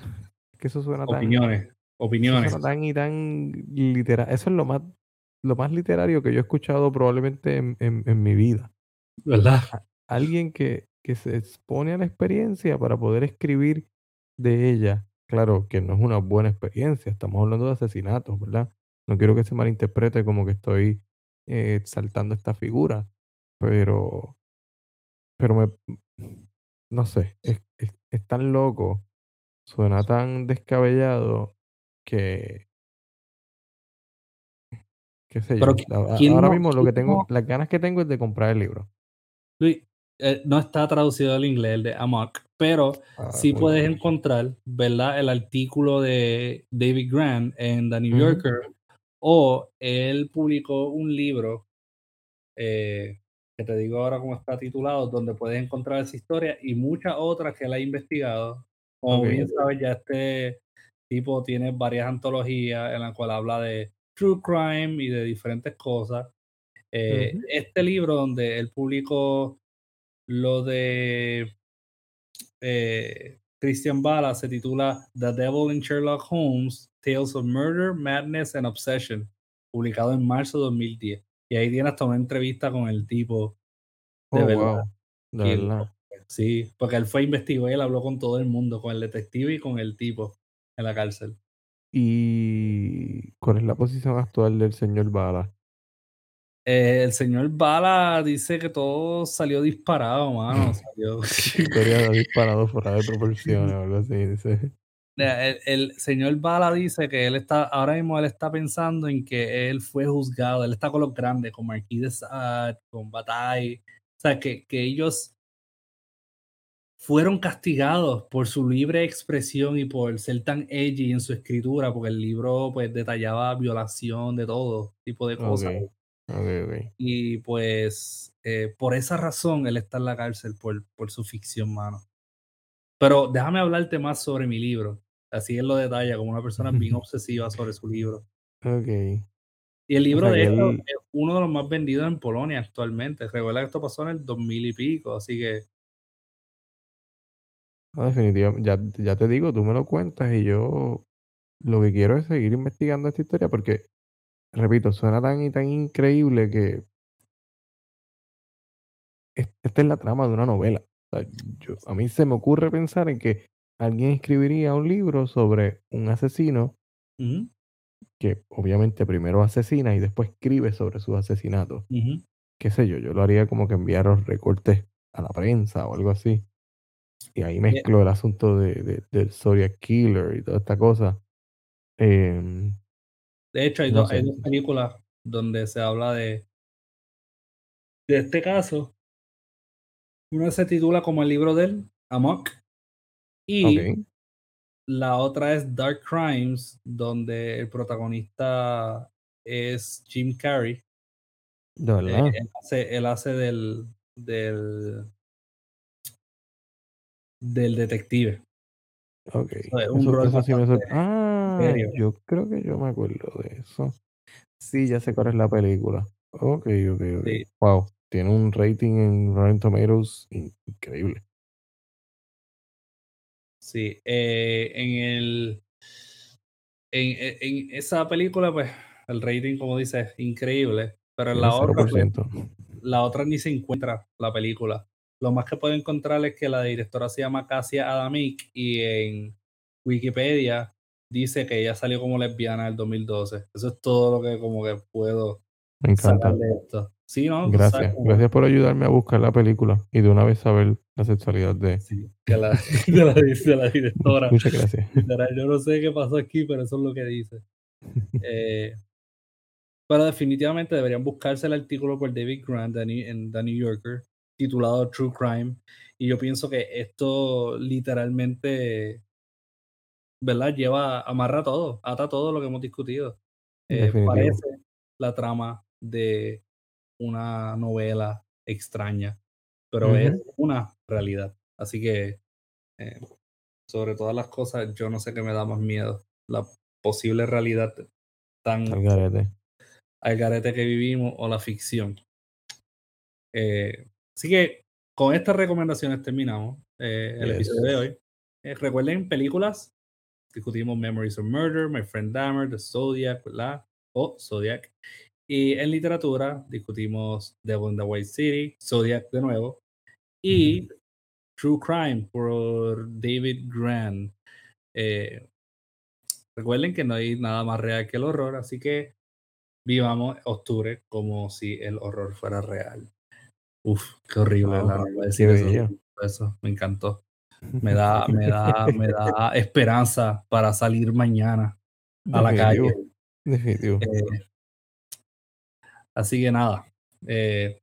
que eso suena tan. Opiniones. Opiniones. Tan y tan literal. Eso es lo más, lo más literario que yo he escuchado probablemente en, en, mi vida. ¿Verdad? alguien que, que se expone a la experiencia para poder escribir de ella. Claro que no es una buena experiencia, estamos hablando de asesinatos, ¿verdad? No quiero que se malinterprete como que estoy eh, exaltando esta figura, pero, pero me, no sé, es, tan loco, suena tan descabellado que, qué sé yo. Ahora mismo lo que tengo, las ganas que tengo es de comprar el libro. Luis, eh, no está traducido al inglés, el de Amok, pero ah, sí puedes encontrar, ¿verdad? El artículo de David Grant en The New Yorker, o él publicó un libro eh, que te digo ahora cómo está titulado, donde puedes encontrar esa historia y muchas otras que él ha investigado. Como bien sabes, ya este tipo tiene varias antologías en las cuales habla de true crime y de diferentes cosas. Eh, este libro donde él publicó lo de eh, Christian Bala se titula The Devil in Sherlock Holmes, Tales of Murder, Madness and Obsession, publicado en marzo de 2010. Y ahí tiene hasta una entrevista con el tipo. De oh, verdad. De verdad. Sí, porque él fue investigó y él habló con todo el mundo, con el detective y con el tipo en la cárcel. ¿Y cuál es la posición actual del señor Bala? Eh, el señor Bala dice que todo salió disparado, mano. *laughs* Salió... Historia *laughs* disparado fuera de proporciones algo así. Dice. El, señor Bala dice que él está, ahora mismo él está pensando en que él fue juzgado, él está con los grandes, con Marquis de Sade, con Bataille, o sea, que, que ellos fueron castigados por su libre expresión y por ser tan edgy en su escritura, porque el libro pues detallaba violación de todo tipo de cosas. Y pues eh, por esa razón él está en la cárcel por, por su ficción, mano. Pero déjame hablarte más sobre mi libro. Así él lo detalla como una persona *laughs* bien obsesiva sobre su libro. Ok. Y el libro de él... es uno de los más vendidos en Polonia actualmente. Recuerda que esto pasó en el 2000 y pico, así que. No, definitivamente, ya, ya te digo, tú me lo cuentas y yo lo que quiero es seguir investigando esta historia porque, repito, suena tan y tan increíble que esta es la trama de una novela a mí se me ocurre pensar en que alguien escribiría un libro sobre un asesino que obviamente primero asesina y después escribe sobre sus asesinatos. Qué sé yo, yo lo haría como que enviar los recortes a la prensa o algo así. Y ahí mezcló el asunto de, de, del Zodiac Killer y toda esta cosa. Em, de hecho, hay, no dos, hay sé. dos películas donde se habla de, de este caso. Una se titula como el libro del Amok. Y la otra es Dark Crimes, donde el protagonista es Jim Carrey. de Eh, verdad. él, hace, él hace del, del, del detective. Ok. Un Eso, sí me. Ah, serio. yo creo que yo me acuerdo de eso. Sí, ya sé cuál es la película. Ok, ok, ok. Sí. Wow. Tiene un rating en Rotten Tomatoes in- increíble. Sí, eh, en el en, en- en esa película, pues, el rating, como dices, es increíble. Pero en la otra, pues, 0%. la otra ni se encuentra la película. Lo más que puedo encontrar es que la directora se llama Cassia Adamic y en Wikipedia dice que ella salió como lesbiana en el 2012. Eso es todo lo que como que puedo Me sacar de esto. Sí, ¿no? Tú sabes Gracias. como- Gracias por ayudarme a buscar la película y de una vez saber la sexualidad de. sí, la, *laughs* de, la, de la directora. Muchas gracias. Yo no sé qué pasó aquí, pero eso es lo que dice. Eh, pero definitivamente deberían buscarse el artículo por David Grant en The New Yorker titulado True Crime. Y yo pienso que esto literalmente, ¿verdad? Lleva, amarra todo, ata todo lo que hemos discutido. Eh, parece la trama de una novela extraña, pero es una realidad. Así que, eh, sobre todas las cosas, yo no sé qué me da más miedo. La posible realidad tan Al garete. al garete que vivimos o la ficción. Eh, así que con estas recomendaciones terminamos eh, el Yes. episodio de hoy. Eh, recuerden películas. Discutimos Memories of Murder, My Friend Dahmer, The Zodiac, ¿verdad? O Zodiac. Y en literatura discutimos Devil in the White City, Zodiac de nuevo. Y True Crime por David Grant. Eh, recuerden que no hay nada más real que el horror, así que vivamos octubre como si el horror fuera real. Uf, qué horrible, Wow, ¿verdad? No voy a decir eso, eso, me encantó. Me *laughs* da, me da, me da esperanza para salir mañana a *laughs* la calle. Definitivo. Eh, así que nada, eh,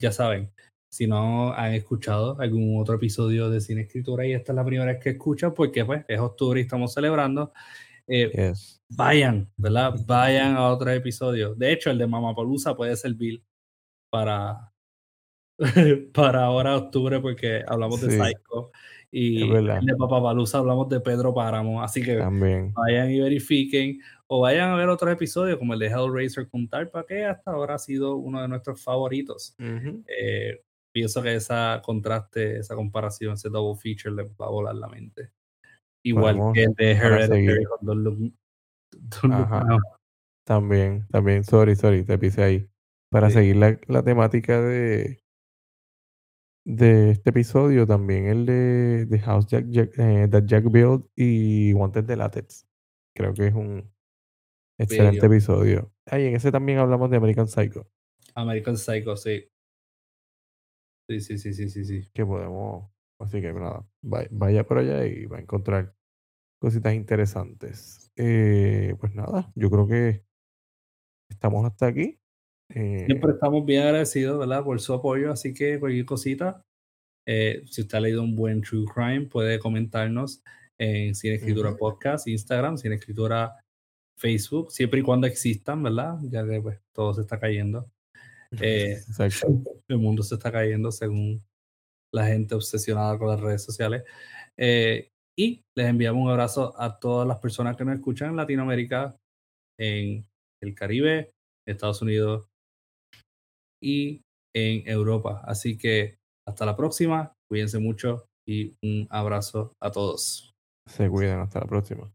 ya saben, si no han escuchado algún otro episodio de Cine Escritura y esta es la primera vez que escuchan, porque pues es octubre y estamos celebrando, eh, Yes. vayan, ¿verdad? Vayan a otro episodio. De hecho, el de Mamapalooza puede servir para, *laughs* para ahora octubre, porque hablamos de. Psycho. Y de Papapalusa hablamos de Pedro Páramo. Así que También. vayan y verifiquen. O vayan a ver otros episodios, como el de Hellraiser con Tarpa, que hasta ahora ha sido uno de nuestros favoritos. Ujú. Eh, pienso que esa contraste, esa comparación, ese double feature les va a volar la mente. Igual que el de Hereditary con Ajá. Now. También, también, sorry, sorry, te pisé ahí. Para Sí. seguir la, la temática de, de este episodio, también el de, de House Jack, Jack, eh, That Jack Built y Wanted de Latex. Creo que es un excelente episodio. Ah, y en ese también hablamos de American Psycho, American Psycho, sí. Sí, sí, sí, sí, sí, sí. que podemos, así que nada, vaya, vaya por allá y va a encontrar cositas interesantes. Eh, pues nada, yo creo que estamos hasta aquí. Eh, Siempre estamos bien agradecidos, ¿verdad? Por su apoyo, así que cualquier cosita, eh, si usted ha leído un buen True Crime, puede comentarnos en Cine Escritura. Podcast, Instagram, Cine Escritura Facebook, siempre y cuando existan, ¿verdad? Ya que pues todo se está cayendo. Eh, Exacto. el mundo se está cayendo según la gente obsesionada con las redes sociales. Eh, y les enviamos un abrazo a todas las personas que nos escuchan en Latinoamérica, en el Caribe, Estados Unidos y en Europa. Así que hasta la próxima, cuídense mucho y un abrazo a todos. Se cuidan, hasta la próxima.